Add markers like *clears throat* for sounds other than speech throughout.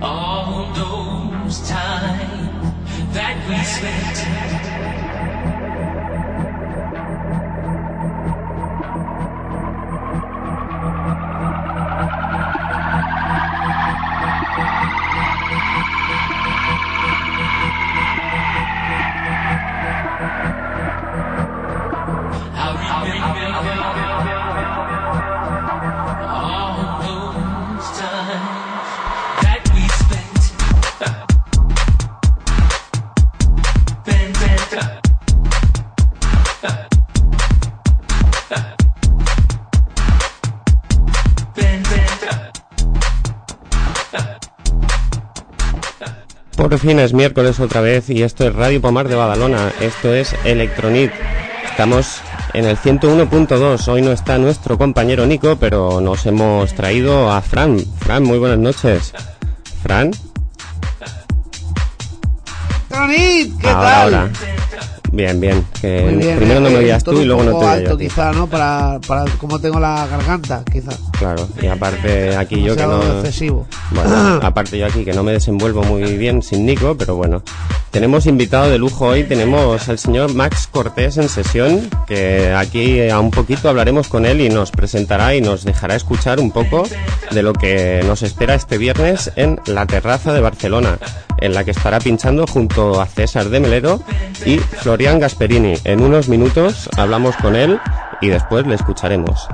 All those times that we spent. Por fin es miércoles otra vez y esto es Radio Pomar de Badalona, esto es Electronit. Estamos en el 101.2, hoy no está nuestro compañero Nico, pero nos hemos traído a Fran. Fran, muy buenas noches. Fran. Electronit, ¿qué tal? Bien, bien. primero no me oías tú y luego no te alto quizá, ¿no? Para, para cómo tengo la garganta, quizá. Claro, y aparte aquí yo que no... excesivo. Bueno, *clears throat* aparte yo aquí que no me desenvuelvo muy bien sin Nico, pero bueno. Tenemos invitado de lujo hoy, tenemos al señor Max Cortés en sesión, que aquí a un poquito hablaremos con él y nos presentará y nos dejará escuchar un poco de lo que nos espera este viernes en la terraza de Barcelona, en la que estará pinchando junto a César de Melero y Florian Gasperini. En unos minutos hablamos con él y después le escucharemos.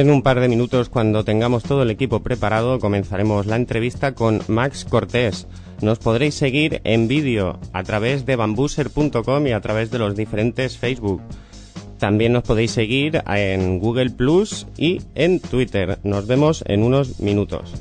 En un par de minutos, cuando tengamos todo el equipo preparado, comenzaremos la entrevista con Max Cortés. Nos podréis seguir en vídeo a través de bambuser.com y a través de los diferentes Facebook. También nos podéis seguir en Google Plus y en Twitter. Nos vemos en unos minutos.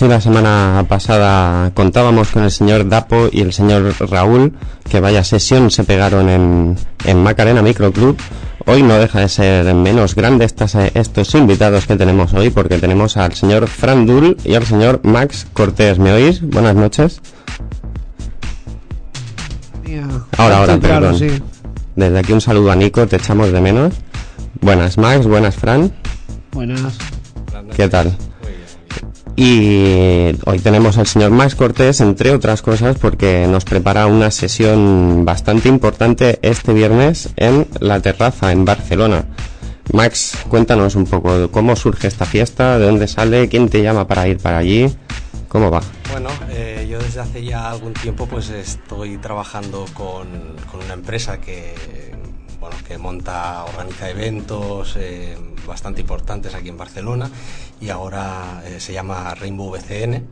Si la semana pasada contábamos con el señor Dapo y el señor Raúl, que vaya sesión se pegaron en, en Macarena Microclub, hoy no deja de ser menos grande estas, estos invitados que tenemos hoy, porque tenemos al señor Fran Dull y al señor Max Cortés. ¿Me oís? Buenas noches. Ahora, ahora, Sí, claro, perdón. sí. Desde aquí un saludo a Nico, te echamos de menos. Buenas Max, buenas Fran, Buenas. ¿qué tal? Y hoy tenemos al señor Max Cortés, entre otras cosas, porque nos prepara una sesión bastante importante este viernes en la terraza en Barcelona. Max, cuéntanos un poco cómo surge esta fiesta, de dónde sale, quién te llama para ir para allí, cómo va. Bueno, eh, yo desde hace ya algún tiempo pues estoy trabajando con, con una empresa que, bueno, que monta, organiza eventos eh, bastante importantes aquí en Barcelona y ahora eh, se llama Rainbow BCN.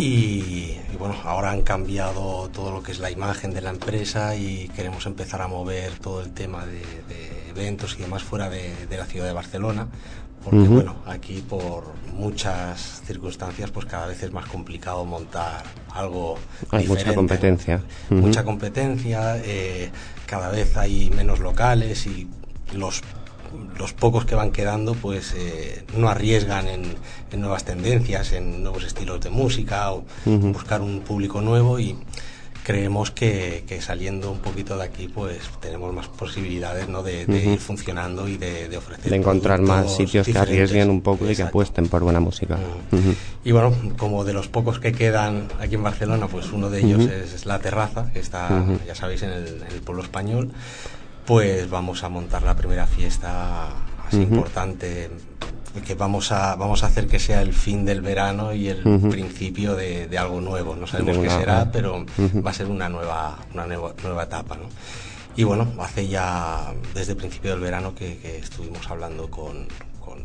Y, y bueno, ahora han cambiado todo lo que es la imagen de la empresa y queremos empezar a mover todo el tema de, de eventos y demás fuera de, de la ciudad de Barcelona. Porque bueno, aquí por muchas circunstancias pues cada vez es más complicado montar algo Hay mucha diferente. competencia. Mucha competencia, eh, cada vez hay menos locales y los los pocos que van quedando pues eh, no arriesgan en, en nuevas tendencias, en nuevos estilos de música o buscar un público nuevo y creemos que, que saliendo un poquito de aquí pues tenemos más posibilidades ¿no? de, ir funcionando y de, de ofrecer De encontrar más sitios que arriesguen un poco y que apuesten por buena música. Y bueno, como de los pocos que quedan aquí en Barcelona, pues uno de ellos es, es La Terraza, que está, ya sabéis, en el, en el pueblo español, pues vamos a montar la primera fiesta así importante que vamos a vamos a hacer que sea el fin del verano y el Ujú. principio de, de algo nuevo. No sabemos De qué será, pero va a ser una nueva una nueva, nueva etapa, ¿no? Y bueno, hace ya desde el principio del verano que, que estuvimos hablando con, con,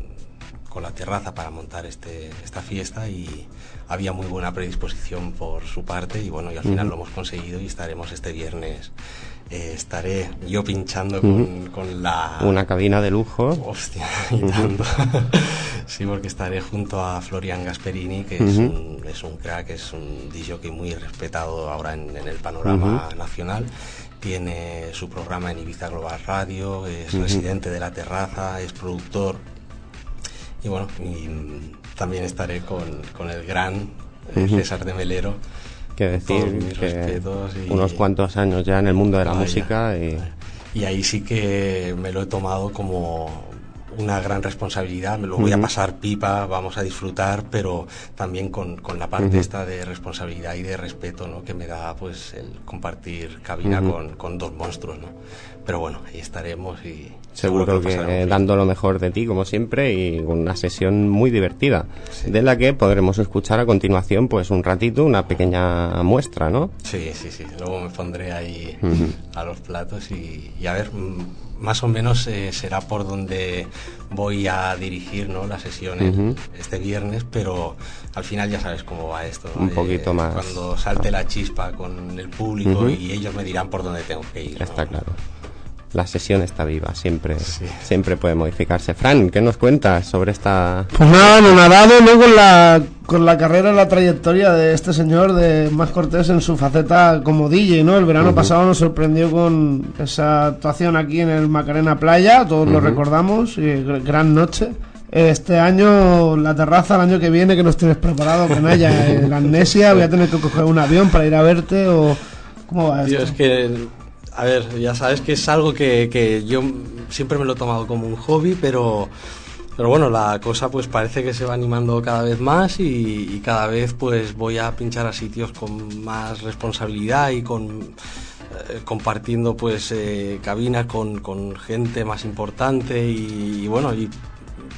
con la terraza para montar este, esta fiesta y había muy buena predisposición por su parte y bueno, y al final Ujú. lo hemos conseguido y estaremos este viernes. Eh, estaré yo pinchando con, con la... Una cabina de lujo. Hostia, *laughs* y tanto. sí, porque estaré junto a Florian Gasperini, que es, un, es un crack, es un DJ muy respetado ahora en, en el panorama nacional. Tiene su programa en Ibiza Global Radio, es residente de la terraza, es productor. Y bueno, y, también estaré con, con el gran eh. César de Melero. Que decir que y- unos cuantos años ya en el mundo de la Vaya. música y Y ahí sí que me lo he tomado como una gran responsabilidad, me lo voy a Ujú. pasar pipa, vamos a disfrutar, pero también con, con la parte Ujú. esta de responsabilidad y de respeto ¿no? que me da pues el compartir cabina Ujú. con, con dos monstruos. ¿no? Pero bueno, ahí estaremos y seguro que pasaremos bien. dando lo mejor de ti como siempre y una sesión muy divertida Sí. de la que podremos escuchar a continuación pues un ratito una pequeña muestra no Sí, sí, sí. Luego me pondré ahí a los platos y, y a ver, mm, más o menos eh, será por donde voy a dirigir ¿no? las sesiones Ujú. este viernes, pero al final ya sabes cómo va esto. ¿no? Un poquito más. Cuando salte la chispa con el público Ujú. y ellos me dirán por dónde tengo que ir. ¿no? está claro la sesión está viva siempre Sí. siempre puede modificarse Fran qué nos cuentas sobre esta Pues nada, anonadado ¿no? con, la, con la carrera y la trayectoria de este señor, de Más Cortés, en su faceta como DJ, ¿no? El verano pasado nos sorprendió con esa actuación aquí en el Macarena Playa, todos lo Ujú. recordamos, y gr- gran noche. Este año, la terraza, el año que viene, que nos tienes preparado, Canalla, *laughs* en la amnesia, voy a tener que coger un avión para ir a verte, o... ¿Cómo va Tío, esto? es que, a ver, ya sabes que es algo que, que yo siempre me lo he tomado como un hobby, pero, pero bueno, la cosa pues parece que se va animando cada vez más y, cada vez pues voy a pinchar a sitios con más responsabilidad y con eh, compartiendo pues eh, cabinas con, con gente más importante y, y bueno, y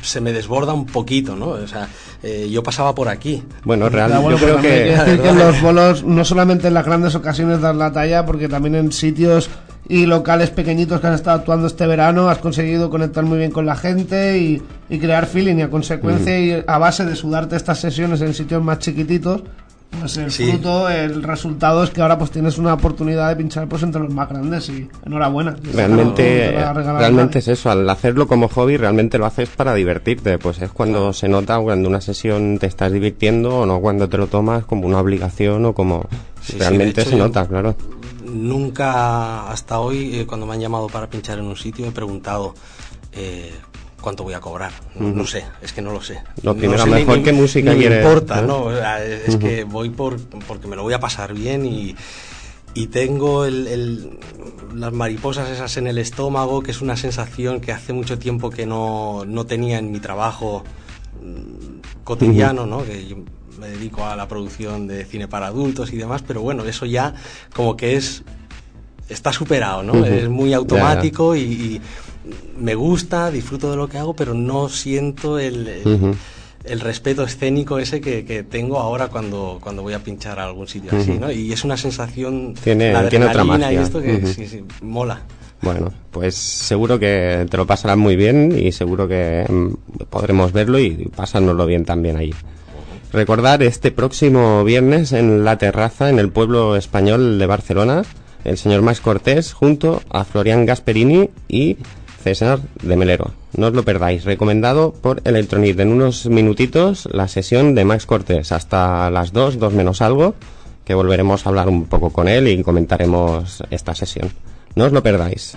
se me desborda un poquito, ¿no? O sea, eh, yo pasaba por aquí. bueno realmente bueno, yo creo que decir que los bolos, no solamente en las grandes ocasiones das la talla, porque también en sitios y locales pequeñitos que has estado actuando este verano has conseguido conectar muy bien con la gente y, y crear feeling y a consecuencia y a base de sudarte estas sesiones en sitios más chiquititos pues el Sí. fruto, el resultado es que ahora pues tienes una oportunidad de pinchar pues entre los más grandes y enhorabuena. Realmente regalar realmente es eso al hacerlo como hobby realmente lo haces para divertirte pues es cuando se nota cuando una sesión te estás divirtiendo o no cuando te lo tomas como una obligación o como Sí, realmente hecho, se yo- nota claro Nunca hasta hoy, eh, cuando me han llamado para pinchar en un sitio, he preguntado eh, cuánto voy a cobrar. No, no sé, es que no lo sé. Lo No primero, sé, mejor qué música ni me quieres, importa, ¿no? ¿no? O sea, es es que voy por porque me lo voy a pasar bien y, y tengo el, las mariposas esas en el estómago, que es una sensación que hace mucho tiempo que no, no tenía en mi trabajo mm, cotidiano, ¿no? Que yo me dedico a la producción de cine para adultos y demás, pero bueno, eso ya como que es está superado, ¿no? Es muy automático y, me gusta, disfruto de lo que hago, pero no siento el, el, respeto escénico ese que, tengo ahora cuando, cuando voy a pinchar a algún sitio así, ¿no? Y es una sensación, tiene, tiene otra magia. y esto que sí, sí, mola. Bueno, pues seguro que te lo pasarás muy bien y seguro que mm, podremos verlo y pasárnoslo bien también ahí. Recordar este próximo viernes en la terraza en el pueblo español de Barcelona el señor Max Cortés junto a Florian Gasperini y César de Melero. No os lo perdáis. Recomendado por Electronic. En unos minutitos la sesión de Max Cortés hasta las 2, 2 menos algo, que volveremos a hablar un poco con él y comentaremos esta sesión. No os lo perdáis.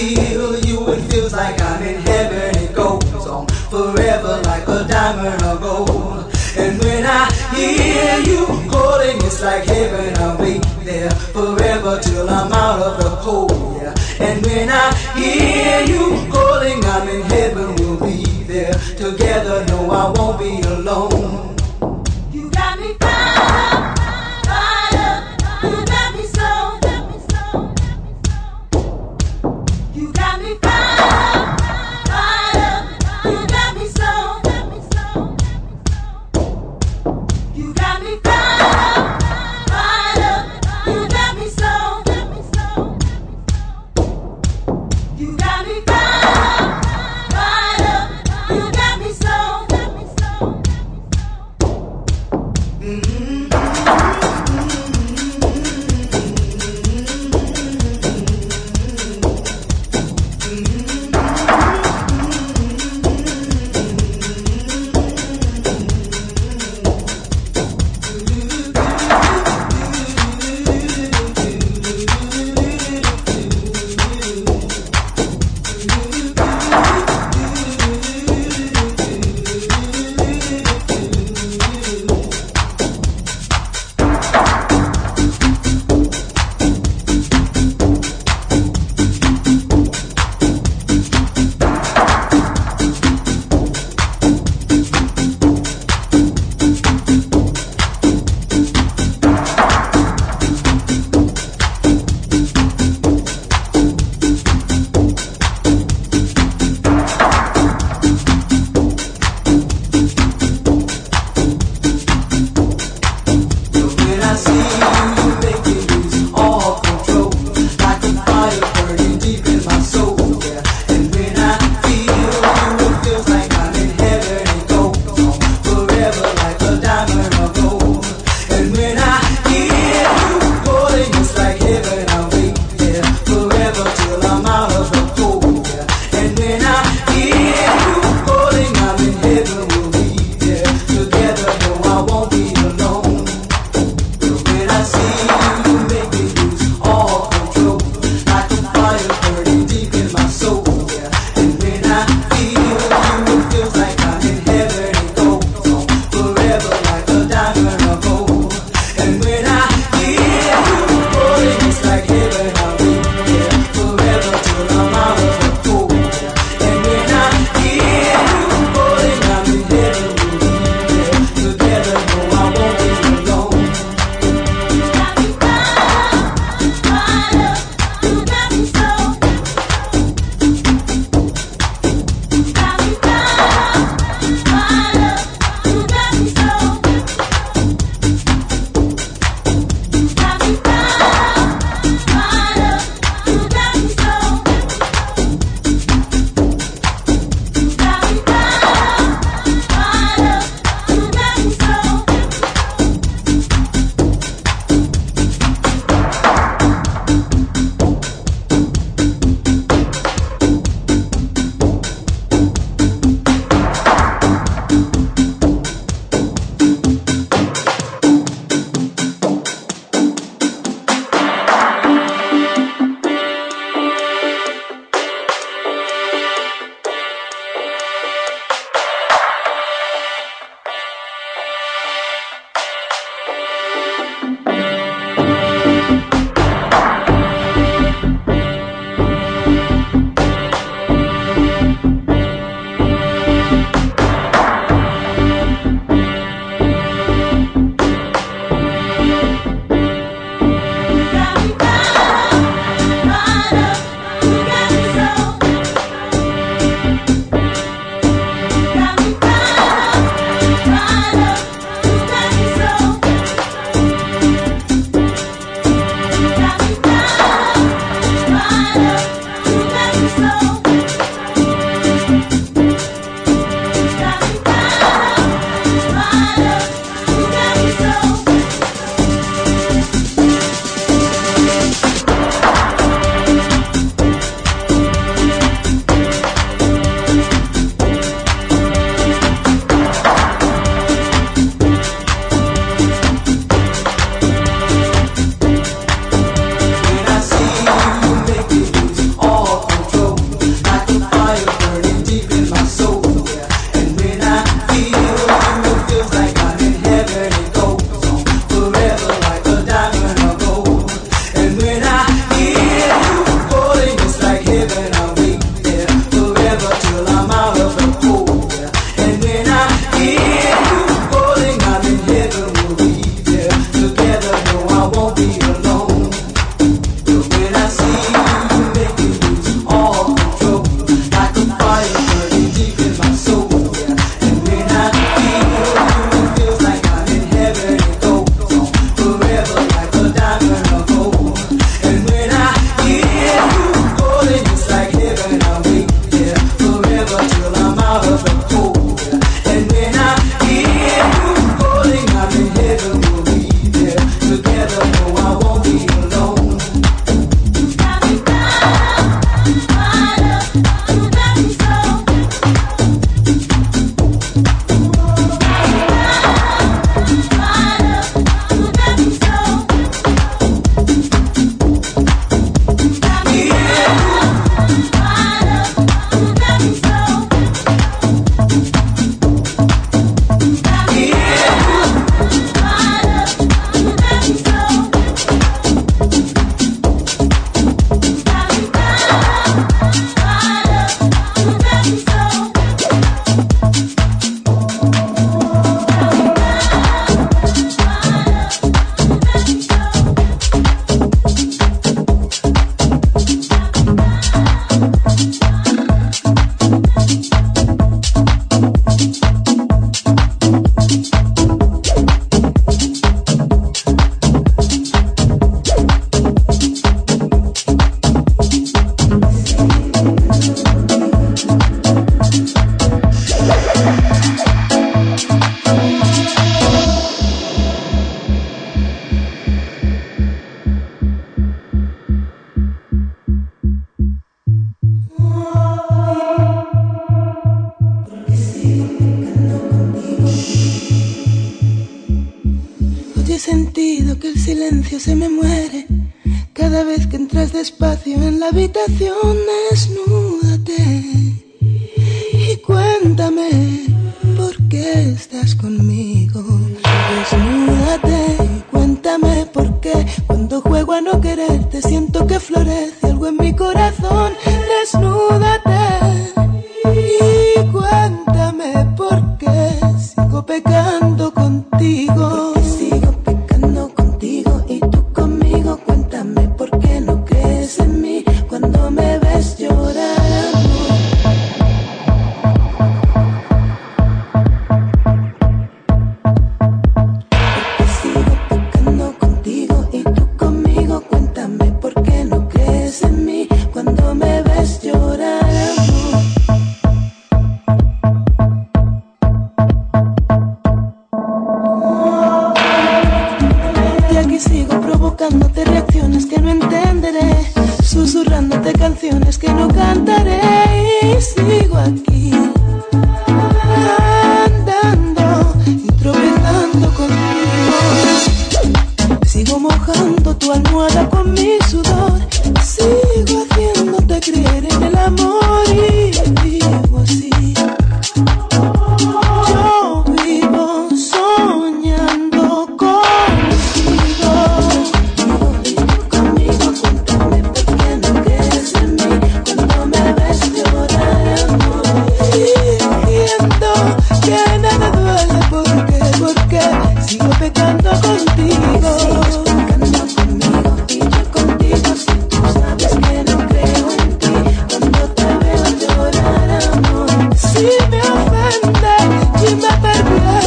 Feel you, it feels like I'm in heaven. It goes on forever like a diamond of gold. And when I hear you calling, it's like heaven. I'll wait there forever till I'm out of the cold, yeah. And when I hear you calling, I'm in heaven. We'll be there together. No, I won't be alone.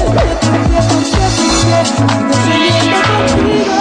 Te siento contigo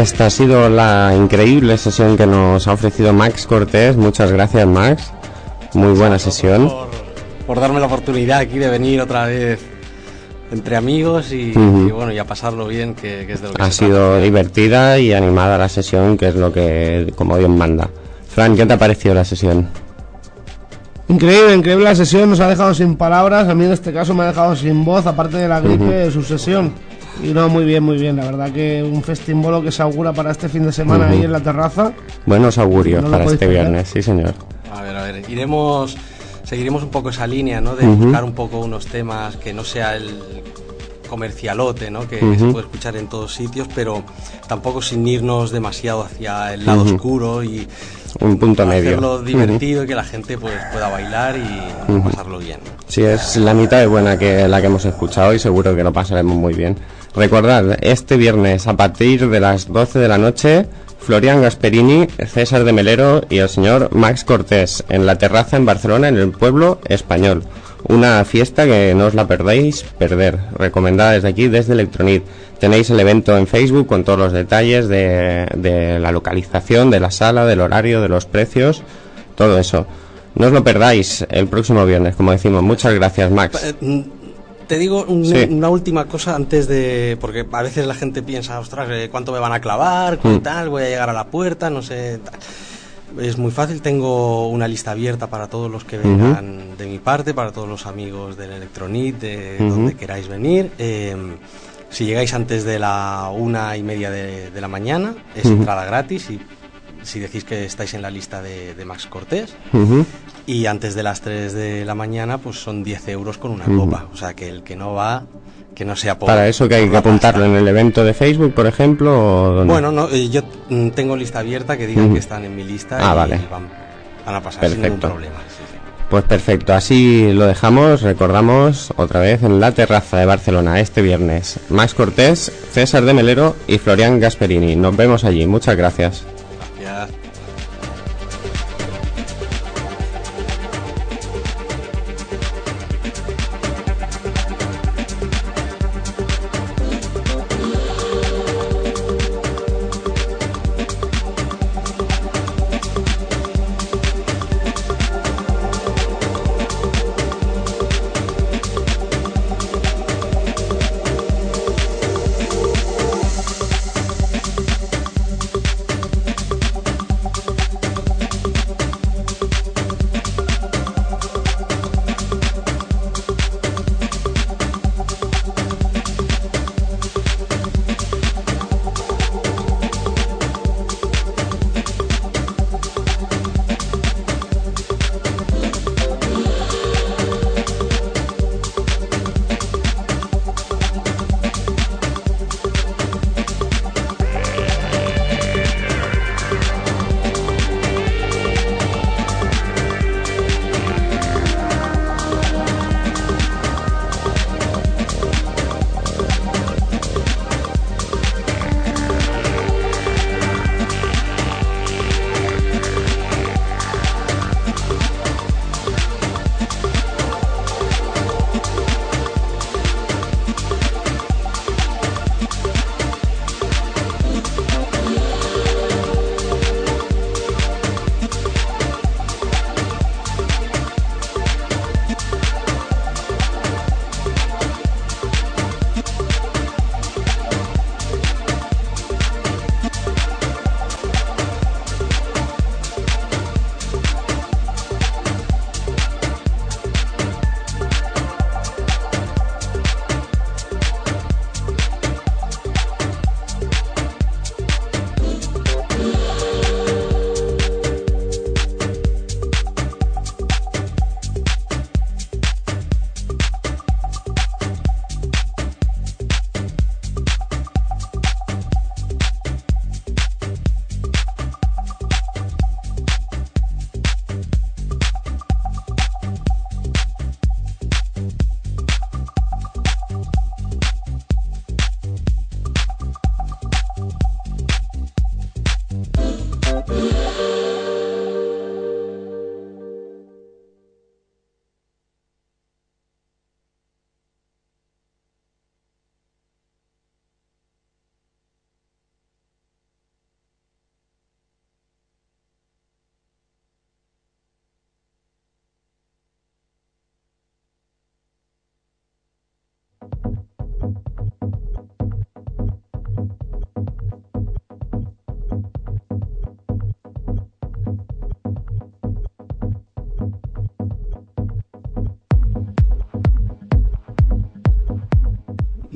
Esta ha sido la increíble sesión que nos ha ofrecido Max Cortés. Muchas gracias, Max. Muy buena sesión. Por, por darme la oportunidad aquí de venir otra vez entre amigos y, bueno, y a pasarlo bien, que, que es de lo que Ha se sido trata. divertida y animada la sesión, que es lo que como Dios manda. Fran, ¿qué te ha parecido la sesión? Increíble, increíble la sesión, nos ha dejado sin palabras, a mí en este caso me ha dejado sin voz, aparte de la gripe de su sesión. Y no, muy bien, muy bien, la verdad que un festimbolo que se augura para este fin de semana Ujú. ahí en la terraza. Buenos augurios ¿No para este perder? viernes, sí señor. A ver, a ver, iremos, seguiremos un poco esa línea, ¿no? De Ujú. buscar un poco unos temas que no sea el comercialote, ¿no? Que Ujú. se puede escuchar en todos sitios, pero tampoco sin irnos demasiado hacia el lado oscuro y Un punto medio. hacerlo divertido y que la gente pues pueda bailar y pasarlo bien. Sí, es la mitad de buena que la que hemos escuchado y seguro que lo pasaremos muy bien. Recordad, este viernes a partir de las 12 de la noche, Florian Gasperini, César de Melero y el señor Max Cortés en la terraza en Barcelona, en el pueblo español. Una fiesta que no os la perdéis perder. Recomendada desde aquí, desde Electronit. Tenéis el evento en Facebook con todos los detalles de, de la localización, de la sala, del horario, de los precios, todo eso. No os lo perdáis el próximo viernes, como decimos. Muchas gracias, Max. Te digo un- Sí. una última cosa antes de. Porque a veces la gente piensa, ostras, eh, ¿cuánto me van a clavar? ¿Cuánto Mm. tal? Voy a llegar a la puerta, no sé. tal". Es muy fácil, tengo una lista abierta para todos los que vengan de mi parte, para todos los amigos del Electronit, de Ujú. donde queráis venir. Eh, si llegáis antes de la una y media de, de la mañana, es Ujú. entrada gratis y si decís que estáis en la lista de, de Max Cortés. Ujú. Y antes de las 3 de la mañana, pues son 10 euros con una Ujú. copa. O sea, que el que no va, que no sea por. Para eso que hay que apuntarlo pasta. en el evento de Facebook, por ejemplo, o? Bueno, no, eh, yo mm, tengo lista abierta que digan Ujú. que están en mi lista Ah, y vale. van, van a pasar sin ningún Perfecto. problema. sí, sí. Pues perfecto, así lo dejamos, recordamos otra vez en la terraza de Barcelona este viernes. Max Cortés, César de Melero y Florian Gasperini. Nos vemos allí, muchas gracias. Gracias.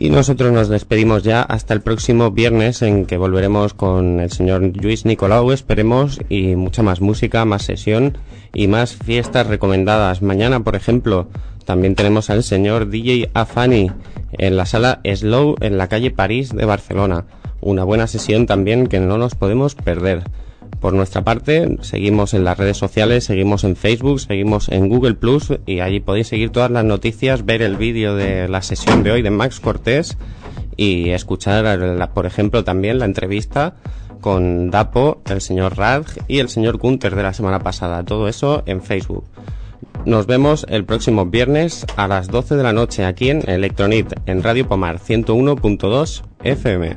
Y nosotros nos despedimos ya hasta el próximo viernes en que volveremos con el señor Luis Nicolau, esperemos, y mucha más música, más sesión y más fiestas recomendadas. Mañana, por ejemplo, también tenemos al señor DJ Afani en la sala Slow en la calle París de Barcelona. Una buena sesión también que no nos podemos perder. Por nuestra parte, seguimos en las redes sociales, seguimos en Facebook, seguimos en Google Plus y allí podéis seguir todas las noticias, ver el vídeo de la sesión de hoy de Max Cortés y escuchar, por ejemplo, también la entrevista con Dapo, el señor Rad y el señor Gunter de la semana pasada. Todo eso en Facebook. Nos vemos el próximo viernes a las 12 de la noche aquí en Electronit, en Radio Pomar 101.2 FM.